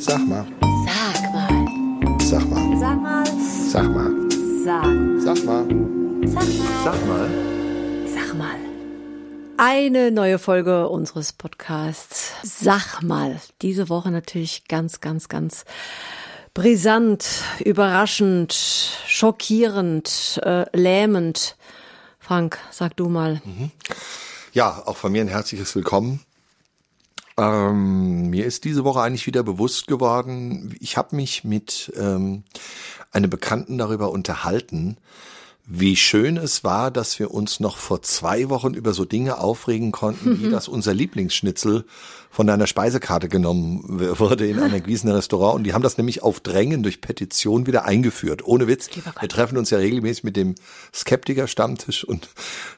Sag mal. Sag mal. Sag mal. Sag mal. Sag mal. Sag. Sag mal. Sag mal. Sag mal. Sag mal. Eine neue Folge unseres Podcasts. Sag mal. Diese Woche natürlich ganz, ganz, ganz brisant, überraschend, schockierend, äh, lähmend. Frank, sag du mal. Ja, auch von mir ein herzliches Willkommen. Ähm, mir ist diese Woche eigentlich wieder bewusst geworden, ich habe mich mit ähm, einem Bekannten darüber unterhalten, wie schön es war, dass wir uns noch vor zwei Wochen über so Dinge aufregen konnten, wie dass unser Lieblingsschnitzel von einer Speisekarte genommen wurde in einem Gießener Restaurant. Und die haben das nämlich auf Drängen durch Petition wieder eingeführt. Ohne Witz. Wir treffen uns ja regelmäßig mit dem Skeptiker-Stammtisch und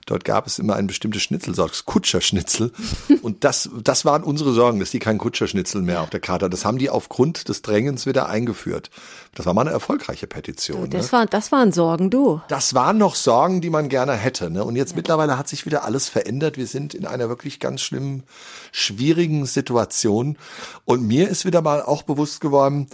dort gab es immer ein bestimmtes Schnitzelsorte, das Kutscherschnitzel. Und das, das waren unsere Sorgen, dass die kein Kutscherschnitzel mehr auf der Karte haben. Das haben die aufgrund des Drängens wieder eingeführt. Das war mal eine erfolgreiche Petition. Ne? Das, war, das waren Sorgen, du. Das waren noch Sorgen, die man gerne hätte. Ne? Und jetzt mittlerweile hat sich wieder alles verändert. Wir sind in einer wirklich ganz schlimmen, schwierigen Situation. Und mir ist wieder mal auch bewusst geworden,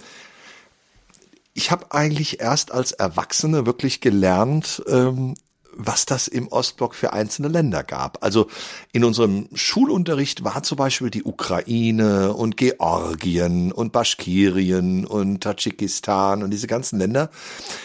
ich habe eigentlich erst als Erwachsene wirklich gelernt, ähm, was das im Ostblock für einzelne Länder gab. Also in unserem Schulunterricht war zum Beispiel die Ukraine und Georgien und Baschkirien und Tadschikistan und diese ganzen Länder.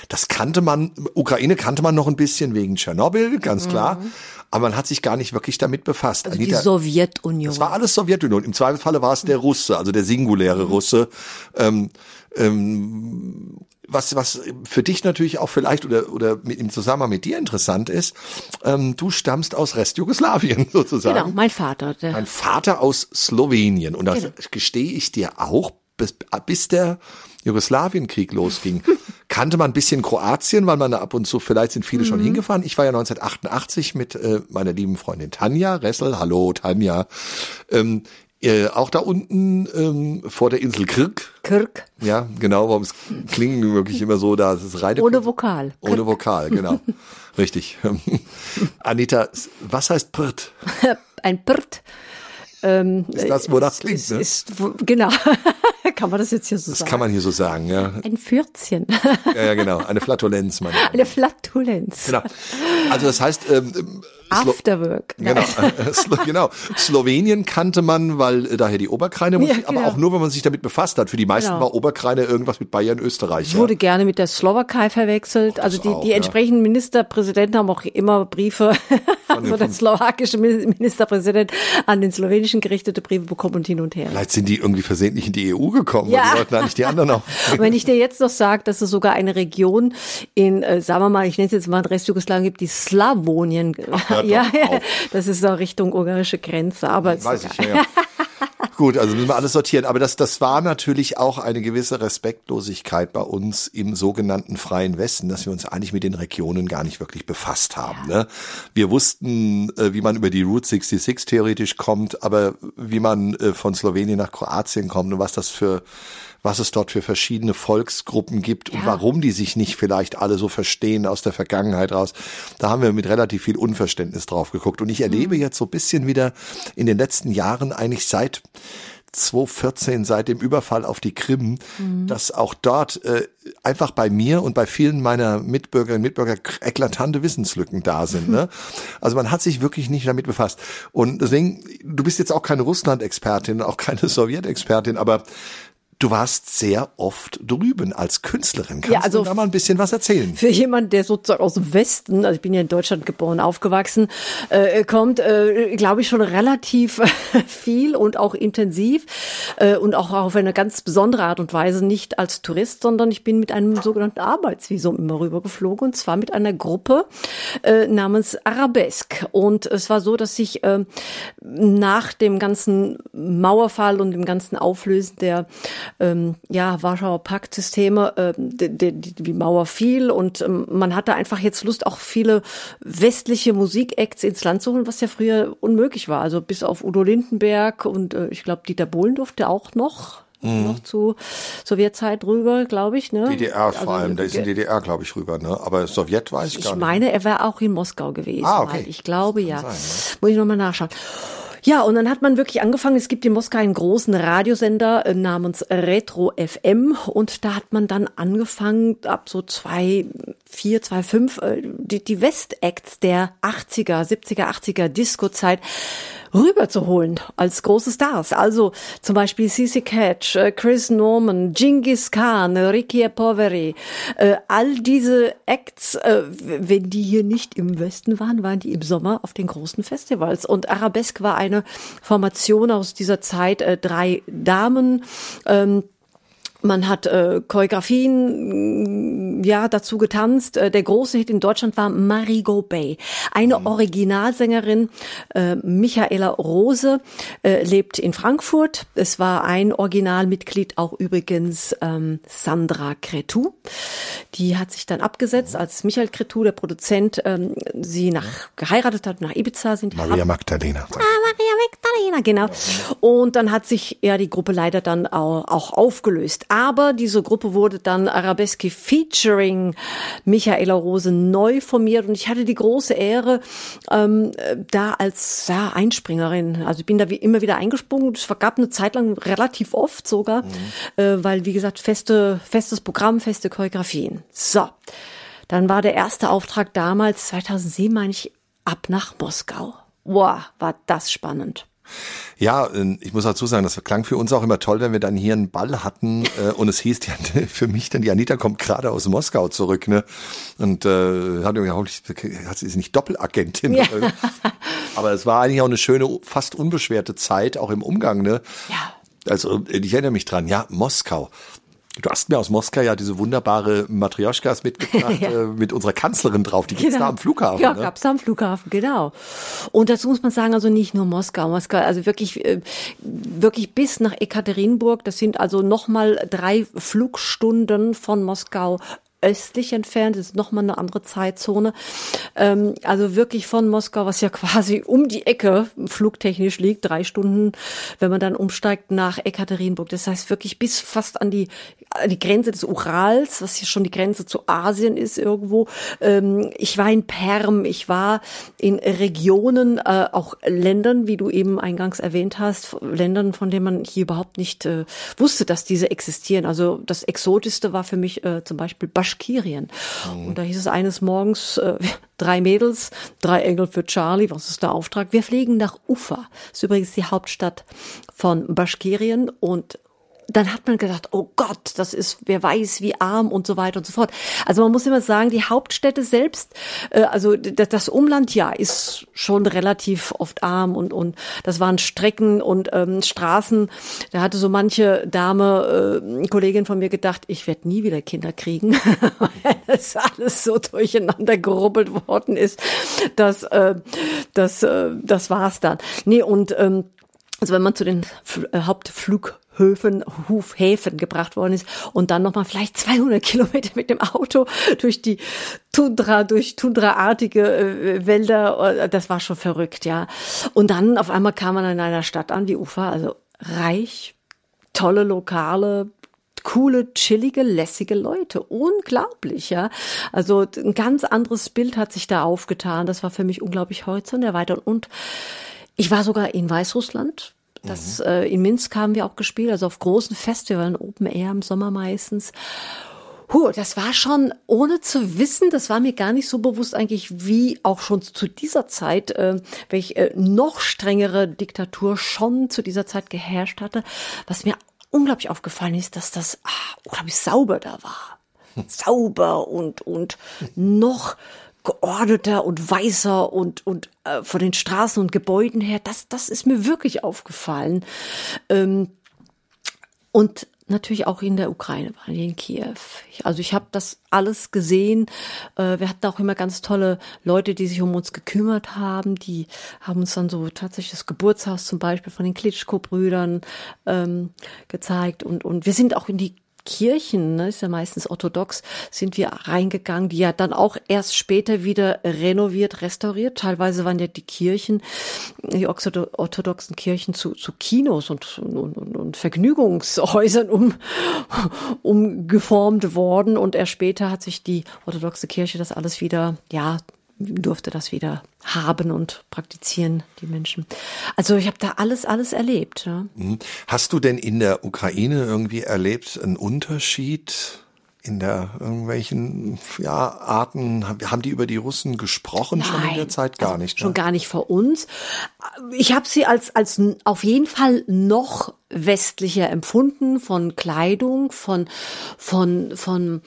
Das kannte man, Ukraine kannte man noch ein bisschen wegen Tschernobyl, ganz klar. Aber man hat sich gar nicht wirklich damit befasst. Mhm. Also die Anita, Sowjetunion. das war alles Sowjetunion. Im Zweifelsfalle war es der Russe, also der singuläre Russe. Ähm, ähm, was, was für dich natürlich auch vielleicht oder, oder mit, im Zusammenhang mit dir interessant ist, ähm, du stammst aus Restjugoslawien sozusagen. Genau, mein Vater. Der, Mein Vater aus Slowenien. Und das Genau. gestehe ich dir auch, bis, bis der Jugoslawienkrieg losging, kannte man ein bisschen Kroatien, weil man da ab und zu, vielleicht sind viele Mhm. schon hingefahren. Ich war ja 1988 mit äh, meiner lieben Freundin Tanja Ressel, hallo Tanja, ähm, äh, auch da unten ähm, vor der Insel Krk. Kirk. Ja, genau, warum es klingen wirklich immer so, da ist es reine Ohne Vokal. ohne Vokal, genau. Richtig. Anita, was heißt Pirt? Ein Pirt. Ähm, Ist das, wo das klingt, ist, ne? ist, wo- genau. Kann man das jetzt hier so Das sagen? kann man hier so sagen, ja. Ein Fürzchen. Ja, ja genau. Eine Flatulenz, meine Damen. Eine Flatulenz. Genau. Also das heißt, ähm, Afterwork. Genau, genau. Slowenien kannte man, weil äh, daher die Oberkreine Musik, Ja, aber genau. auch nur, wenn man sich damit befasst hat. Für die meisten Genau. war Oberkreine irgendwas mit Bayern, Österreich. Ja. Wurde gerne mit der Slowakei verwechselt. Also die, auch, die ja. entsprechenden Ministerpräsidenten haben auch immer Briefe, also der slowakische Min- Ministerpräsident an den slowenischen gerichtete Briefe bekommen und hin und her. Vielleicht sind die irgendwie versehentlich in die EU gekommen Ja. und die wollten eigentlich die anderen auch. Wenn ich dir jetzt noch sage, dass es sogar eine Region in, äh, sagen wir mal, ich nenne es jetzt mal Restjugoslawien gibt, die Slawonien. hör doch ja, ja, das ist so Richtung ungarische Grenze. Aber Weiß ich, ja. ja. Gut, also müssen wir alles sortieren. Aber das, das war natürlich auch eine gewisse Respektlosigkeit bei uns im sogenannten Freien Westen, dass wir uns eigentlich mit den Regionen gar nicht wirklich befasst haben. Ne? Wir wussten, äh, wie man über die Route 66 theoretisch kommt, aber wie man äh, von Slowenien nach Kroatien kommt und was das für was es dort für verschiedene Volksgruppen gibt und warum die sich nicht vielleicht alle so verstehen aus der Vergangenheit raus. Da haben wir mit relativ viel Unverständnis drauf geguckt. Und ich erlebe jetzt so ein bisschen wieder in den letzten Jahren eigentlich seit 2014, seit dem Überfall auf die Krim, dass auch dort äh, einfach bei mir und bei vielen meiner Mitbürgerinnen und Mitbürger eklatante Wissenslücken da sind. Ne? Also man hat sich wirklich nicht damit befasst. Und deswegen, du bist jetzt auch keine Russland-Expertin, auch keine Sowjet-Expertin, aber Du warst sehr oft drüben als Künstlerin. Kannst Ja, also du da mal ein bisschen was erzählen? Für jemand, der sozusagen aus dem Westen, also ich bin ja in Deutschland geboren, aufgewachsen, äh, kommt, äh, glaube ich, schon relativ viel und auch intensiv äh, und auch auf eine ganz besondere Art und Weise, nicht als Tourist, sondern ich bin mit einem sogenannten Arbeitsvisum immer rübergeflogen und zwar mit einer Gruppe äh, namens Arabesque. Und es war so, dass ich äh, nach dem ganzen Mauerfall und dem ganzen Auflösen der ähm, ja, Warschauer Paktsysteme, äh, die, die, die Mauer fiel und ähm, man hatte einfach jetzt Lust, auch viele westliche Musikacts ins Land zu holen, was ja früher unmöglich war. Also bis auf Udo Lindenberg und äh, ich glaube Dieter Bohlen durfte auch noch noch zu Sowjetzeit rüber, glaube ich. Ne? DDR vor Also, allem, da ist in DDR, glaube ich, rüber, ne? Aber Sowjet weiß ich, gar Ich nicht. meine, er wäre auch in Moskau gewesen. Ah, okay. Ich glaube ja. sein, Muss ich nochmal nachschauen. Ja, und dann hat man wirklich angefangen, es gibt in Moskau einen großen Radiosender äh, namens Retro FM und da hat man dann angefangen, ab so zwei, vier, zwei, fünf, äh, die, die West-Acts der 80er, 70er, 80er Disco-Zeit rüberzuholen als große Stars. Also zum Beispiel CC Catch, äh, Chris Norman, Genghis Khan, Ricky Poveri, äh, all diese Acts, äh, wenn die hier nicht im Westen waren, waren die im Sommer auf den großen Festivals. Und Arabesque war eine Formation aus dieser Zeit, drei Damen, ähm, man hat äh, Choreografien mm, ja dazu getanzt. Äh, der große Hit in Deutschland war Marigot Bay. Eine mhm. Originalsängerin, äh, Michaela Rose, äh, lebt in Frankfurt. Es war ein Originalmitglied auch übrigens ähm, Sandra Cretu. Die hat sich dann abgesetzt, als Michael Cretu, der Produzent, ähm, sie nach geheiratet hat, nach Ibiza sind. Maria Magdalena. Ah, Maria Magdalena, genau. Und dann hat sich ja die Gruppe leider dann auch, auch aufgelöst. Aber diese Gruppe wurde dann Arabesque featuring Michaela Rose neu formiert und ich hatte die große Ehre, ähm, da als ja, Einspringerin, also ich bin da wie immer wieder eingesprungen. Es gab eine Zeit lang relativ oft sogar, mhm. äh, weil wie gesagt feste festes Programm, feste Choreografien. So, dann war der erste Auftrag damals 2007 meine ich ab nach Moskau. Boah, war das spannend. Ja, ähm, ich muss dazu sagen, das klang für uns auch immer toll, wenn wir dann hier einen Ball hatten äh, und es hieß ja für mich dann, die Anita kommt gerade aus Moskau zurück, ne? Und äh, hat mir hat sie ist nicht Doppelagentin. Ja. Aber es war eigentlich auch eine schöne, fast unbeschwerte Zeit, auch im Umgang, ne? Ja. Also ich erinnere mich dran, ja, Moskau. Du hast mir aus Moskau ja diese wunderbare Matrioschkas mitgebracht ja. äh, mit unserer Kanzlerin drauf. Die gibt's genau. da am Flughafen. Ja, ne? gab's da am Flughafen, genau. Und dazu muss man sagen, also nicht nur Moskau, Moskau, also wirklich, äh, wirklich bis nach Ekaterinburg. Das sind also nochmal drei Flugstunden von Moskau östlich entfernt, das ist nochmal eine andere Zeitzone. Ähm, also wirklich von Moskau, was ja quasi um die Ecke flugtechnisch liegt, drei Stunden, wenn man dann umsteigt nach Ekaterinburg. Das heißt wirklich bis fast an die, an die Grenze des Urals, was hier schon die Grenze zu Asien ist irgendwo. Ähm, ich war in Perm, ich war in Regionen, äh, auch Ländern, wie du eben eingangs erwähnt hast, Ländern, von denen man hier überhaupt nicht äh, wusste, dass diese existieren. Also das Exotischste war für mich äh, zum Beispiel Basch Baschkirien. Mhm. Und da hieß es eines Morgens, äh, drei Mädels, drei Engel für Charlie, was ist der Auftrag? Wir fliegen nach Ufa. Das ist übrigens die Hauptstadt von Baschkirien und dann hat man gedacht, oh Gott, das ist, wer weiß, wie arm und so weiter und so fort. Also man muss immer sagen, die Hauptstädte selbst, äh, also das Umland ja, ist schon relativ oft arm und und das waren Strecken und ähm, Straßen. Da hatte so manche Dame, äh, Kollegin von mir gedacht, ich werde nie wieder Kinder kriegen, weil das alles so durcheinander gerubbelt worden ist. Das, äh, das, äh, das war's dann. Nee und ähm, also wenn man zu den äh, Hauptflug Höfen, Hufhäfen gebracht worden ist und dann nochmal vielleicht 200 Kilometer mit dem Auto durch die Tundra, durch Tundraartige äh, Wälder, äh, das war schon verrückt, ja. Und dann auf einmal kam man in einer Stadt an, die Ufer, also reich, tolle Lokale, coole, chillige, lässige Leute. Unglaublich, ja. Also ein ganz anderes Bild hat sich da aufgetan. Das war für mich unglaublich horizont erweitert. Und ich war sogar in Weißrussland, das mhm. äh, in Minsk haben wir auch gespielt, also auf großen Festivals, Open Air im Sommer meistens. Huh, das war schon, ohne zu wissen, das war mir gar nicht so bewusst eigentlich, wie auch schon zu dieser Zeit, äh, welche äh, noch strengere Diktatur schon zu dieser Zeit geherrscht hatte. Was mir unglaublich aufgefallen ist, dass das ah, unglaublich sauber da war. Sauber und, und noch geordneter und weißer und, und äh, von den Straßen und Gebäuden her, das, das ist mir wirklich aufgefallen. Ähm, und natürlich auch in der Ukraine, in Kiew. Also ich habe das alles gesehen. Äh, wir hatten auch immer ganz tolle Leute, die sich um uns gekümmert haben. Die haben uns dann so tatsächlich das Geburtshaus zum Beispiel von den Klitschko-Brüdern ähm, gezeigt. Und, und wir sind auch in die Kirchen, ne, ist ja meistens orthodox, sind wir reingegangen, die ja dann auch erst später wieder renoviert, restauriert. Teilweise waren ja die Kirchen, die orthodoxen Kirchen zu, zu Kinos und, und, und Vergnügungshäusern um, umgeformt worden und erst später hat sich die orthodoxe Kirche das alles wieder, ja, durfte das wieder haben und praktizieren, die Menschen. Also ich habe da alles, alles erlebt. Ja. Mhm. Hast du denn in der Ukraine irgendwie erlebt einen Unterschied? in der irgendwelchen ja, Arten, haben die über die Russen gesprochen Nein, schon in der Zeit? Gar also nicht. Schon ne? gar nicht vor uns. Ich habe sie als, als auf jeden Fall noch westlicher empfunden von Kleidung, von, von, von,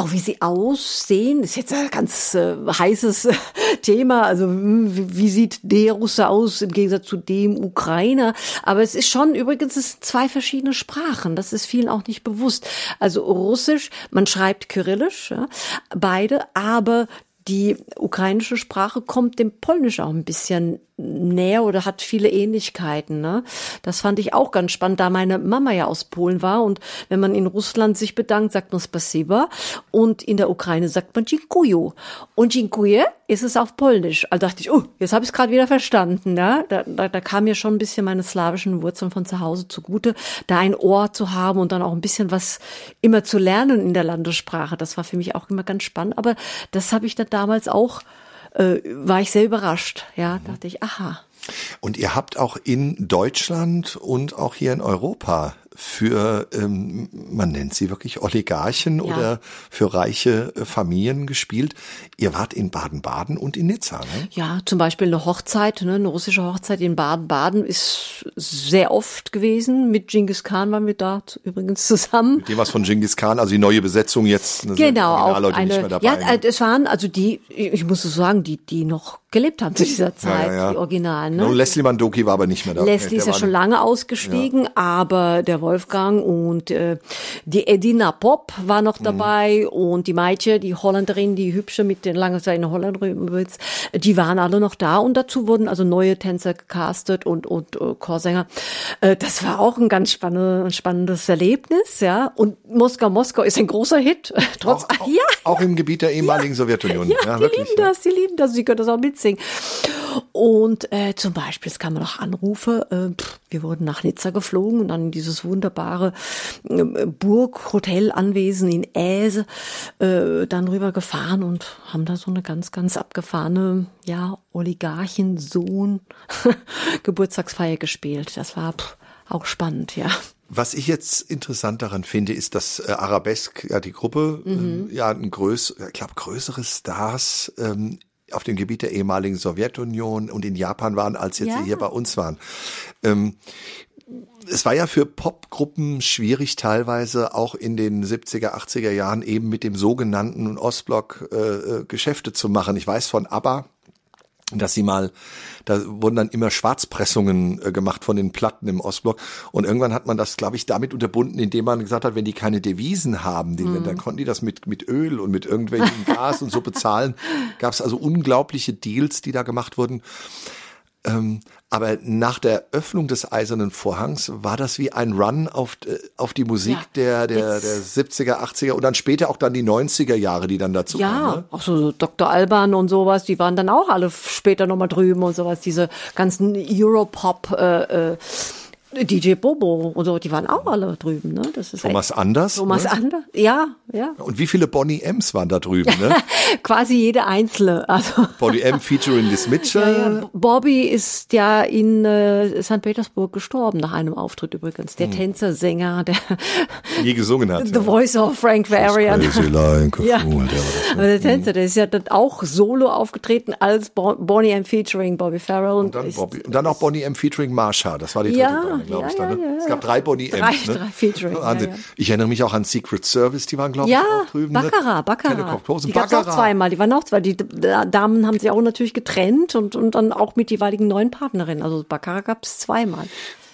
auch wie sie aussehen, ist jetzt ein ganz äh, heißes Thema. Also wie, wie, sieht der Russe aus im Gegensatz zu dem Ukrainer? Aber es ist schon übrigens es sind zwei verschiedene Sprachen. Das ist vielen auch nicht bewusst. Also Russisch, man schreibt Kyrillisch, ja, beide, aber die ukrainische Sprache kommt dem Polnisch auch ein bisschen näher oder hat viele Ähnlichkeiten. Ne? Das fand ich auch ganz spannend, da meine Mama ja aus Polen war und wenn man in Russland sich bedankt, sagt man Spasiba und in der Ukraine sagt man Dziękuję. Und Dziękuję ist es auf Polnisch. Also dachte ich, oh, jetzt habe ich es gerade wieder verstanden. Ne? Da, da, da kam mir schon ein bisschen meine slawischen Wurzeln von zu Hause zugute, da ein Ohr zu haben und dann auch ein bisschen was immer zu lernen in der Landessprache. Das war für mich auch immer ganz spannend. Aber das habe ich dann damals auch äh, war ich sehr überrascht. Ja, mhm. dachte ich, aha. Und ihr habt auch in Deutschland und auch hier in Europa für, ähm, man nennt sie wirklich Oligarchen ja. oder für reiche äh, Familien gespielt. Ihr wart in Baden-Baden und in Nizza, ne? Ja, zum Beispiel eine Hochzeit, ne, eine russische Hochzeit in Baden-Baden ist sehr oft gewesen. Mit Genghis Khan waren wir da übrigens zusammen. Mit dem was von Genghis Khan, also die neue Besetzung jetzt. Genau, auch eine, ja, ne? es waren also die, ich muss so sagen, die, die noch gelebt haben zu dieser Zeit, ja, ja, die Originalen. Ne? Genau, Leslie Mandoki war aber nicht mehr da. Leslie ist ja schon lange ausgestiegen, aber der Wolfgang und äh, die Edina Pop war noch mhm. dabei mhm. und die Maitje, die Holländerin, die hübsche mit den langen Zeit in Holland übrigens, die waren alle noch da und dazu wurden also neue Tänzer gecastet und und äh, Chorsänger. Äh, das war auch ein ganz spannendes, spannendes Erlebnis, ja. Und Moskau, Moskau ist ein großer Hit. Trotz, auch, ja. auch im Gebiet der ehemaligen ja. Sowjetunion. Ja, ja die wirklich, lieben das, die lieben das. Sie können das auch mitsingen. Und äh, zum Beispiel, es kamen noch Anrufe, äh, wir wurden nach Nizza geflogen und dann in dieses wunderbare äh, Burg, Hotel, Anwesen in Äse äh, dann rüber gefahren und haben da so eine ganz, ganz abgefahrene, ja, Oligarchensohn Geburtstagsfeier gespielt. Das war pff, auch spannend, ja. Was ich jetzt interessant daran finde, ist, dass äh, Arabesque, ja die Gruppe, mhm. äh, ja ein größ, ich glaube größere Stars ähm, auf dem Gebiet der ehemaligen Sowjetunion und in Japan waren, als jetzt ja. sie hier bei uns waren. Ähm, es war ja für Popgruppen schwierig, teilweise auch in den 70er, 80er Jahren eben mit dem sogenannten Ostblock äh, äh, Geschäfte zu machen. Ich weiß von ABBA, dass sie mal, da wurden dann immer Schwarzpressungen äh, gemacht von den Platten im Ostblock und irgendwann hat man das, glaube ich, damit unterbunden, indem man gesagt hat, wenn die keine Devisen haben, die, mhm. dann konnten die das mit mit Öl und mit irgendwelchen Gas und so bezahlen. Gab es also unglaubliche Deals, die da gemacht wurden. Ähm, aber nach der Öffnung des Eisernen Vorhangs war das wie ein Run auf, äh, auf die Musik ja, der, der, der 70er, 80er und dann später auch dann die 90er Jahre, die dann dazu ja, kamen. Ja, ne? auch so Dr. Alban und sowas, die waren dann auch alle später nochmal drüben und sowas, diese ganzen Europop äh, äh, DJ Bobo und so, die waren auch alle drüben, ne? Das ist Thomas Anders. Thomas ne? Anders, ja, ja. Und wie viele Bonnie M's waren da drüben, ne? Quasi jede einzelne. Also Bonnie M featuring Liz Mitchell. Ja, ja. Bobby ist ja in äh, St. Petersburg gestorben nach einem Auftritt übrigens. Der hm. Tänzer, Sänger, der nie gesungen hat. The ja. Voice of Frank Varian. ja. Aber der Tänzer, der ist ja dann auch solo aufgetreten als Bonnie M featuring Bobby Farrell und, und dann, Bobby, und dann auch Bonnie M featuring Marsha. Das war die dritte ja glaube ich. Ja, ne? Es gab drei Bonnie drei, M's. Ne? Drei Featuring. Wahnsinn. Ich erinnere mich auch an Secret Service, die waren, glaube ich, auch drüben. Ja, Baccarat, Baccarat. Die gab es auch zweimal, die waren auch zwei. Die Damen haben sich auch natürlich getrennt und, und dann auch mit jeweiligen neuen Partnerinnen. Also Baccarat gab es zweimal.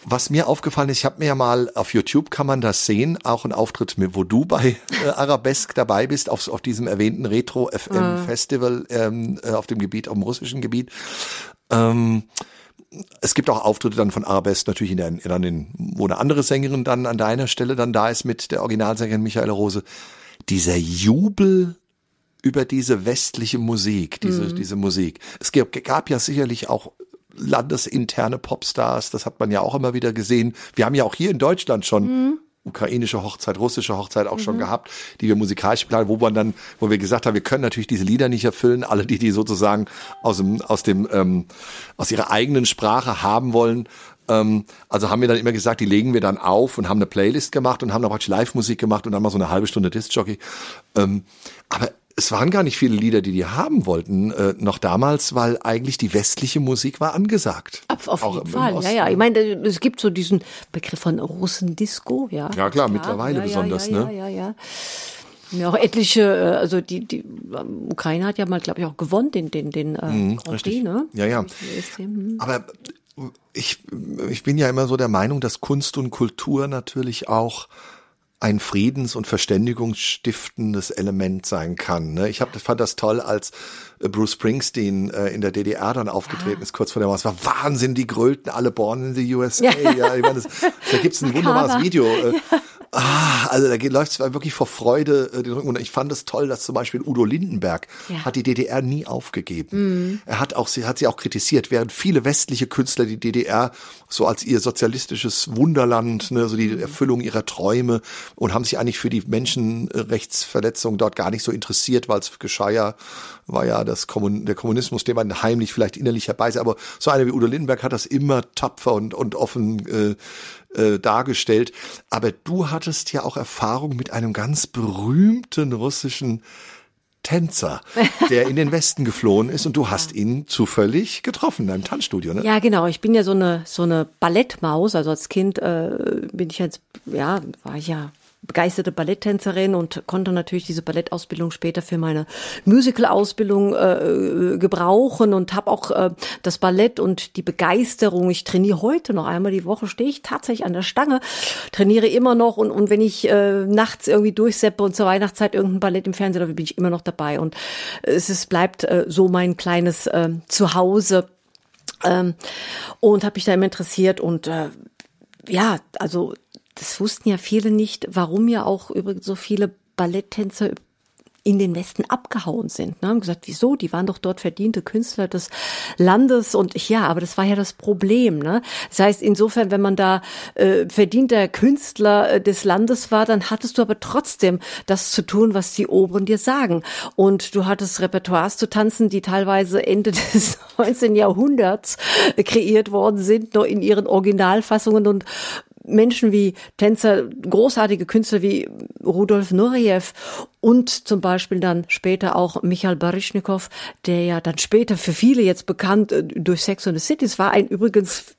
Was mir aufgefallen ist, ich habe mir ja mal auf YouTube kann man das sehen, auch ein Auftritt mit, wo du bei äh, Arabesque dabei bist, auf, auf diesem erwähnten Retro FM ah. Festival ähm, äh, auf dem Gebiet, auf dem russischen Gebiet. Ähm, es gibt auch Auftritte dann von Arabesque natürlich in der, in den, wo eine andere Sängerin dann an deiner Stelle dann da ist mit der Originalsängerin Michaela Rose. Dieser Jubel über diese westliche Musik, diese, mhm. diese Musik. Es gab, gab ja sicherlich auch landesinterne Popstars, das hat man ja auch immer wieder gesehen. Wir haben ja auch hier in Deutschland schon mhm ukrainische Hochzeit, russische Hochzeit auch mhm. schon gehabt, die wir musikalisch planen, wo man dann, wo wir gesagt haben, wir können natürlich diese Lieder nicht erfüllen, alle die, die sozusagen aus dem, aus dem, ähm, aus ihrer eigenen Sprache haben wollen. Ähm, also haben wir dann immer gesagt, die legen wir dann auf und haben eine Playlist gemacht und haben dann praktisch Live-Musik gemacht und dann mal so eine halbe Stunde Disc-Jockey. Ähm, aber es waren gar nicht viele Lieder, die die haben wollten, äh, noch damals, weil eigentlich die westliche Musik war angesagt. Auf, auf jeden Fall, ja, ja. Ich meine, es gibt so diesen Begriff von Russendisco, ja. Ja, klar, mittlerweile ja, besonders, ja, ne? Ja, ja, ja. Ja, auch etliche, äh, also die, die ähm, Ukraine hat ja mal, glaube ich, auch gewonnen, den, den, den äh, mhm, Grand Prix, ne? Ja, ja. Aber ich, ich bin ja immer so der Meinung, dass Kunst und Kultur natürlich auch ein friedens- und verständigungsstiftendes Element sein kann. Ne? Ich hab, fand das toll, als äh, Bruce Springsteen äh, in der DDR dann aufgetreten ah. ist, kurz vor der Mauer. Es war Wahnsinn, die grölten alle Born in the USA. Ja, ja ich meine, das, da gibt's ein wunderbares Video. Äh, Ah, also da läuft es wirklich vor Freude äh, den Rücken. Und ich fand es toll, dass zum Beispiel Udo Lindenberg ja. hat die DDR nie aufgegeben. Mhm. Er hat auch, sie hat sie auch kritisiert, während viele westliche Künstler die DDR so als ihr sozialistisches Wunderland, ne, so die mhm. Erfüllung ihrer Träume und haben sich eigentlich für die Menschenrechtsverletzungen dort gar nicht so interessiert, weil es geschah ja, war ja das Kommun der Kommunismus, den man heimlich vielleicht innerlich herbei, aber so einer wie Udo Lindenberg hat das immer tapfer und, und offen äh, äh, dargestellt. Aber du hattest ja auch Erfahrung mit einem ganz berühmten russischen Tänzer, der in den Westen geflohen ist und du hast ihn zufällig getroffen in deinem Tanzstudio, ne? Ja, genau. Ich bin ja so eine so eine Ballettmaus. Also als Kind äh, bin ich jetzt ja war ich ja begeisterte Balletttänzerin und konnte natürlich diese Ballettausbildung später für meine Musical-Ausbildung äh, gebrauchen und habe auch äh, das Ballett und die Begeisterung. Ich trainiere heute noch einmal die Woche, stehe ich tatsächlich an der Stange, trainiere immer noch und, und wenn ich äh, nachts irgendwie durchseppe und zur Weihnachtszeit irgendein Ballett im Fernsehen, da bin ich immer noch dabei und es ist, bleibt äh, so mein kleines äh, Zuhause ähm, und habe mich da immer interessiert und äh, ja, also das wussten ja viele nicht, warum ja auch übrigens so viele Balletttänzer in den Westen abgehauen sind. Ne? Haben gesagt, wieso? Die waren doch dort verdiente Künstler des Landes und ja, aber das war ja das Problem. Ne? Das heißt, insofern, wenn man da äh, verdienter Künstler äh, des Landes war, dann hattest du aber trotzdem das zu tun, was die Oberen dir sagen. Und du hattest Repertoires zu tanzen, die teilweise Ende des 19. Jahrhunderts äh, kreiert worden sind, nur in ihren Originalfassungen und Menschen wie Tänzer, großartige Künstler wie Rudolf Nureyev und zum Beispiel dann später auch Michael Baryshnikov, der ja dann später für viele jetzt bekannt äh, durch Sex and the City, es war ein übrigens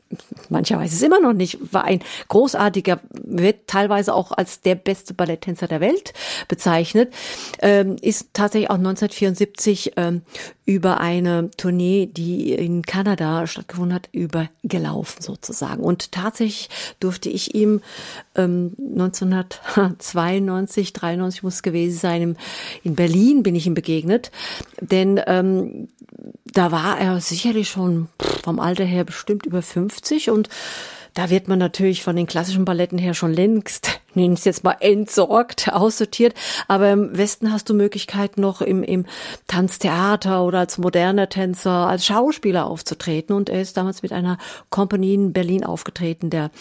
mancher weiß es immer noch nicht, war ein großartiger, wird teilweise auch als der beste Balletttänzer der Welt bezeichnet, ähm, ist tatsächlich auch 1974 ähm, über eine Tournee, die in Kanada stattgefunden hat, übergelaufen sozusagen. Und tatsächlich durfte ich ihm ähm, 1992, 93 muss es gewesen sein, in Berlin bin ich ihm begegnet, denn ähm, da war er sicherlich schon vom Alter her bestimmt über 50 und da wird man natürlich von den klassischen Balletten her schon längst, nennen es jetzt mal entsorgt, aussortiert. Aber im Westen hast du Möglichkeit noch im, im Tanztheater oder als moderner Tänzer, als Schauspieler aufzutreten. Und er ist damals mit einer Company in Berlin aufgetreten, der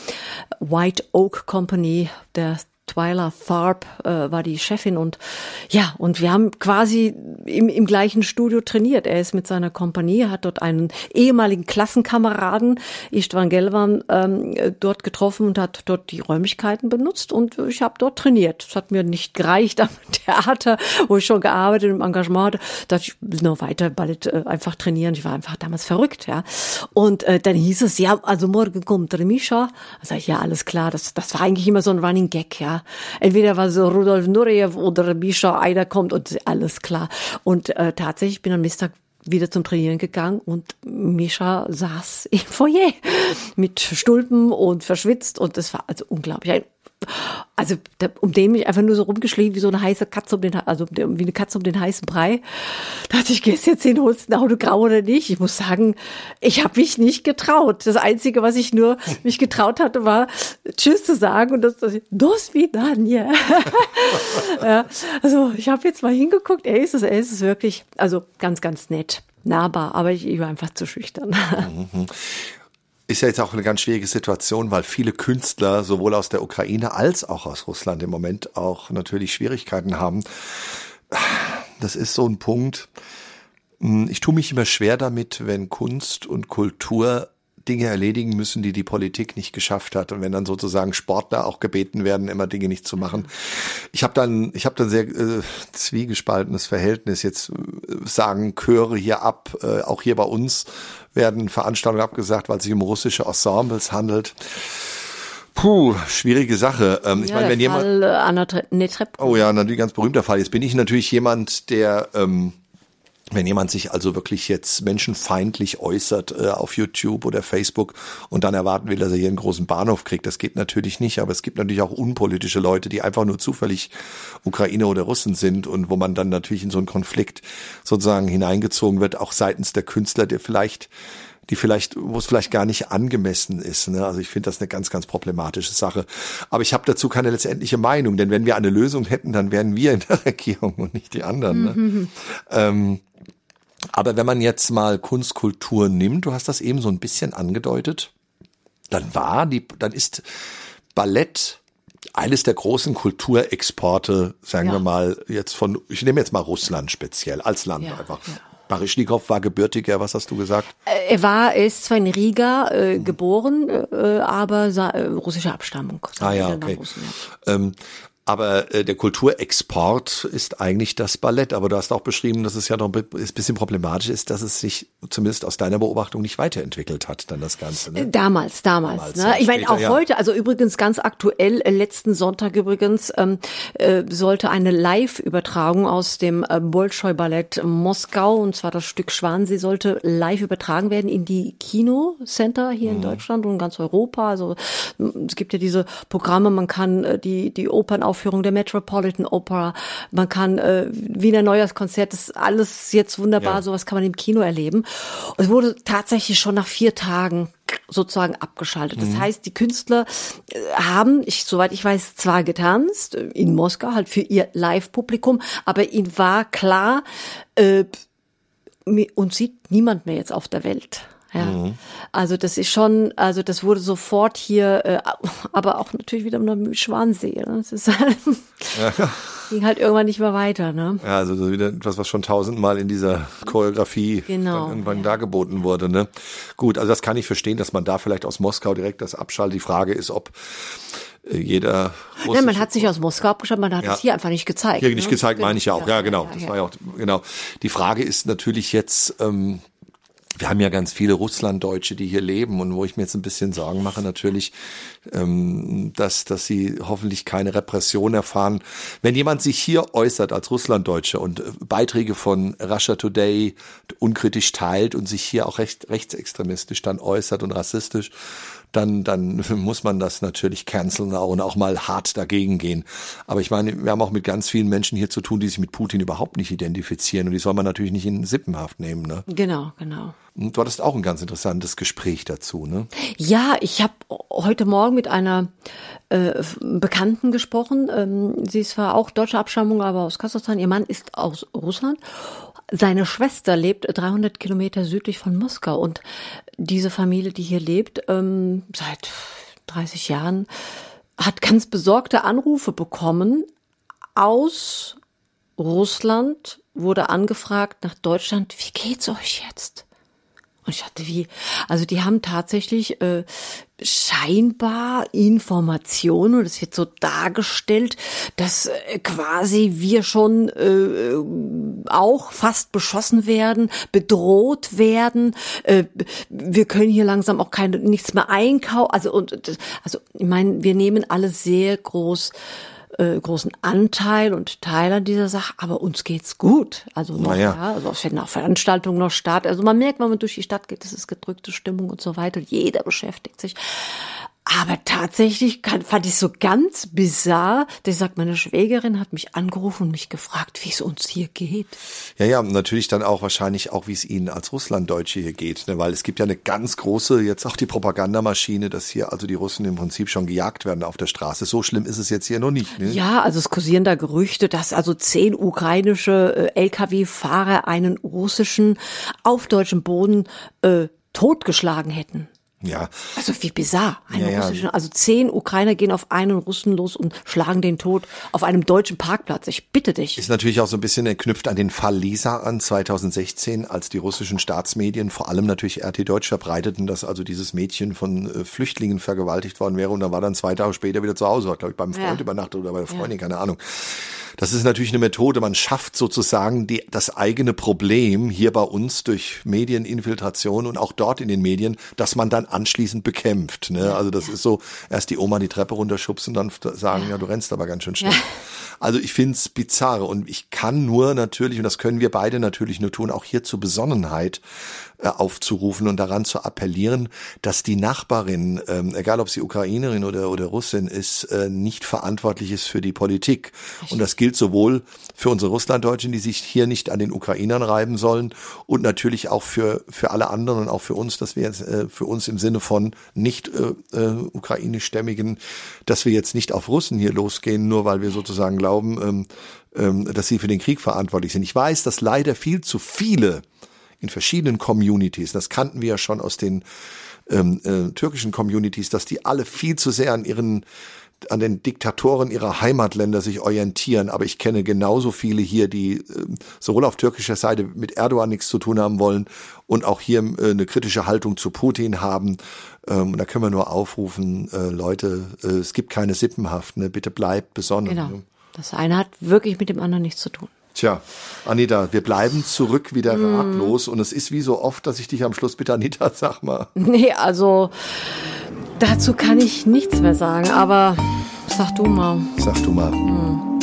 White Oak Company, der Twyla Tharp äh, war die Chefin und ja, und wir haben quasi im, im gleichen Studio trainiert. Er ist mit seiner Kompanie, hat dort einen ehemaligen Klassenkameraden, Istvan Gelvan, ähm, dort getroffen und hat dort die Räumlichkeiten benutzt und ich habe dort trainiert. Es hat mir nicht gereicht am Theater, wo ich schon gearbeitet im Engagement hatte. Da ich noch weiter Ballett äh, einfach trainieren. Ich war einfach damals verrückt, ja. Und äh, dann hieß es, ja, also morgen kommt der Mischa. Da sag ich, ja, alles klar. Das, das war eigentlich immer so ein Running Gag, ja. Entweder war so Rudolf Nureyev oder Mischa, einer kommt und alles klar. Und äh, tatsächlich bin am nächsten wieder zum Trainieren gegangen und Mischa saß im Foyer mit Stulpen und verschwitzt und das war also unglaublich. Ein also um den mich einfach nur so rumgeschlichen wie so eine heiße Katze um den, also wie eine Katze um den heißen Brei. Da dachte ich, gehst jetzt hin, holst ein Autogramm oder nicht? Ich muss sagen, ich habe mich nicht getraut. Das Einzige, was ich nur mich getraut hatte, war Tschüss zu sagen und das, das Dos vidania. ja, also ich habe jetzt mal hingeguckt, er ist es, er ist es wirklich, also ganz, ganz nett, nahbar, aber ich, ich war einfach zu schüchtern. Ist ja jetzt auch eine ganz schwierige Situation, weil viele Künstler sowohl aus der Ukraine als auch aus Russland im Moment auch natürlich Schwierigkeiten haben. Das ist so ein Punkt. Hm, ich tue mich immer schwer damit, wenn Kunst und Kultur Dinge erledigen müssen, die die Politik nicht geschafft hat. Und wenn dann sozusagen Sportler auch gebeten werden, immer Dinge nicht zu machen. Ich habe dann, ich habe dann sehr äh, zwiegespaltenes Verhältnis. Jetzt äh, sagen Chöre hier ab, äh, auch hier bei uns werden Veranstaltungen abgesagt, weil es sich um russische Ensembles Puh, schwierige Sache. Ähm, ja, ich meine, wenn jemand. Fall, äh, Anna oh ja, natürlich ganz berühmter Fall. Jetzt bin ich natürlich jemand, der ähm, wenn jemand sich also wirklich jetzt menschenfeindlich äußert äh, auf YouTube oder Facebook und dann erwarten will, dass er hier einen großen Bahnhof kriegt, das geht natürlich nicht. Aber es gibt natürlich auch unpolitische Leute, die einfach nur zufällig Ukrainer oder Russen sind und wo man dann natürlich in so einen Konflikt sozusagen hineingezogen wird, auch seitens der Künstler, der vielleicht die vielleicht, wo es vielleicht gar nicht angemessen ist. Ne? Also ich finde das eine ganz, ganz problematische Sache. Aber ich habe dazu keine letztendliche Meinung, denn wenn wir eine Lösung hätten, dann wären wir in der Regierung und nicht die anderen. Ne? Mhm. Ähm, aber wenn man jetzt mal Kunstkultur nimmt, du hast das eben so ein bisschen angedeutet, dann war die, dann ist Ballett eines der großen Kulturexporte, sagen ja. wir mal, jetzt von, ich nehme jetzt mal Russland speziell, als Land ja, einfach. Ja. Barischnikow war gebürtiger, was hast du gesagt? Äh, er war, er ist zwar in Riga äh, geboren, äh, aber äh, russischer Abstammung. Ah ja, okay. Russen, ja. Ähm, aber äh, der Kulturexport ist eigentlich das Ballett. Aber du hast auch beschrieben, dass es ja noch ein bisschen problematisch ist, dass es sich zumindest aus deiner Beobachtung nicht weiterentwickelt hat, dann das Ganze. Ne? Damals, damals. damals ne? Ich meine, auch ja. heute, also übrigens ganz aktuell, äh, letzten Sonntag übrigens, ähm, äh, sollte eine Live-Übertragung aus dem äh, Bolschoi-Ballett Moskau, und zwar das Stück Schwansee, sollte live übertragen werden in die Kino-Center hier mhm. in Deutschland und in ganz Europa. Also es gibt ja diese Programme, man kann äh, die, die Opern auf Uraufführung der Metropolitan Opera. Man kann äh, Wiener Neujahrskonzert, das ist alles jetzt wunderbar, ja. sowas kann man im Kino erleben. Und es wurde tatsächlich schon nach vier Tagen sozusagen abgeschaltet. Das mhm. heißt, die Künstler äh, haben, ich, soweit ich weiß, zwar getanzt äh, in Moskau halt für ihr Live-Publikum, aber ihnen war klar, äh, uns sieht niemand mehr jetzt auf der Welt. Ja. Mhm. Also das ist schon, also das wurde sofort hier, äh, aber auch natürlich wieder mit Schwansee. Ne? Das ist halt, ja. ging halt irgendwann nicht mehr weiter. Ne? Ja, also wieder etwas, was schon tausendmal in dieser Choreografie genau, irgendwann ja. dargeboten wurde. Ne? Gut, also das kann ich verstehen, dass man da vielleicht aus Moskau direkt das abschaltet. Die Frage ist, ob äh, jeder. Ja, man hat sich aus Moskau abgeschaltet, man hat ja. es hier einfach nicht gezeigt. Hier nicht ne? gezeigt, meine ich ja auch. Ja, genau. das war ja auch genau. Die Frage ist natürlich jetzt. Ähm, wir haben ja ganz viele Russlanddeutsche, die hier leben und wo ich mir jetzt ein bisschen Sorgen mache natürlich, ähm, dass, dass sie hoffentlich keine Repression erfahren. Wenn jemand sich hier äußert als Russlanddeutsche und äh, Beiträge von Russia Today unkritisch teilt und sich hier auch recht, rechtsextremistisch dann äußert und rassistisch, dann, dann muss man das natürlich canceln und auch mal hart dagegen gehen. Aber ich meine, wir haben auch mit ganz vielen Menschen hier zu tun, die sich mit Putin überhaupt nicht identifizieren und die soll man natürlich nicht in Sippenhaft nehmen. Ne? Genau, genau. Und du hattest auch ein ganz interessantes Gespräch dazu, ne? Ja, ich habe heute Morgen mit einer äh, Bekannten gesprochen. Ähm, sie ist zwar auch deutsche Abstammung, aber aus Kasachstan. Ihr Mann ist aus Russland seine Schwester lebt 300 Kilometer südlich von Moskau und diese Familie, die hier lebt, ähm, seit 30 Jahren, hat ganz besorgte Anrufe bekommen aus Russland, wurde angefragt nach Deutschland, wie geht's euch jetzt? Und ich dachte, wie, also die haben tatsächlich äh, scheinbar Informationen und es wird so dargestellt, dass äh, quasi wir schon äh, auch fast beschossen werden, bedroht werden. Äh, wir können hier langsam auch keine nichts mehr einkaufen. Also und also ich meine, wir nehmen alle sehr groß äh, großen Anteil und Teil an dieser Sache, aber uns geht's gut. Also noch, naja. ja, also es finden auch Veranstaltungen noch statt. Also man merkt, wenn man durch die Stadt geht, es ist gedrückte Stimmung und so weiter. Jeder beschäftigt sich. Aber tatsächlich kann, fand ich so ganz bizarr. Der sagt, meine Schwägerin hat mich angerufen und mich gefragt, wie es uns hier geht. Ja, ja, natürlich dann auch wahrscheinlich auch, wie es Ihnen als Russlanddeutsche hier geht, ne? weil es gibt ja eine ganz große, jetzt auch die Propagandamaschine, dass hier also die Russen im Prinzip schon gejagt werden auf der Straße. So schlimm ist es jetzt hier noch nicht. Ne? Ja, also es kursieren da Gerüchte, dass also zehn ukrainische äh, Lkw-Fahrer einen russischen auf deutschem Boden äh, totgeschlagen hätten. Ja. Also wie bizarr. Eine Ja, ja. russische, also zehn Ukrainer gehen auf einen Russen los und schlagen den tot auf einem deutschen Parkplatz. Ich bitte dich. Ist natürlich auch so ein bisschen geknüpft an den Fall Lisa an 2016, als die russischen Staatsmedien, vor allem natürlich RT Deutsch, verbreiteten, dass also dieses Mädchen von äh, Flüchtlingen vergewaltigt worden wäre und dann war dann zwei Tage später wieder zu Hause, hat glaube ich beim Freund Ja. übernachtet oder bei der Freundin, keine Ahnung. Das ist natürlich eine Methode, man schafft sozusagen die, das eigene Problem hier bei uns durch Medieninfiltration und auch dort in den Medien, dass man dann anschließend bekämpft. Ne? Also das ist so, erst die Oma die Treppe runterschubsen und dann sagen, ja, du rennst aber ganz schön schnell. Also ich find's bizarr und ich kann nur natürlich, und das können wir beide natürlich nur tun, auch hier zur Besonnenheit aufzurufen und daran zu appellieren, dass die Nachbarin, ähm, egal ob sie Ukrainerin oder, oder Russin ist, äh, nicht verantwortlich ist für die Politik. Und das gilt sowohl für unsere Russlanddeutschen, die sich hier nicht an den Ukrainern reiben sollen und natürlich auch für, für alle anderen und auch für uns, dass wir jetzt äh, für uns im Sinne von nicht äh, äh, ukrainischstämmigen, dass wir jetzt nicht auf Russen hier losgehen, nur weil wir sozusagen glauben, ähm, ähm, dass sie für den Krieg verantwortlich sind. Ich weiß, dass leider viel zu viele in verschiedenen Communities, das kannten wir ja schon aus den ähm, äh, türkischen Communities, dass die alle viel zu sehr an ihren an den Diktatoren ihrer Heimatländer sich orientieren, aber ich kenne genauso viele hier, die ähm, sowohl auf türkischer Seite mit Erdogan nichts zu tun haben wollen und auch hier äh, eine kritische Haltung zu Putin haben. Ähm, und da können wir nur aufrufen, äh, Leute, äh, es gibt keine Sippenhaft, ne? bitte bleibt besonnen. Genau. Das eine hat wirklich mit dem anderen nichts zu tun. Tja, Anita, wir bleiben zurück wieder ratlos und es ist wie so oft, dass ich dich am Schluss bitte, Anita, sag mal. Nee, also dazu kann ich nichts mehr sagen, aber sag du mal. Sag du mal.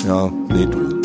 Ja, nee, du. Nee, du.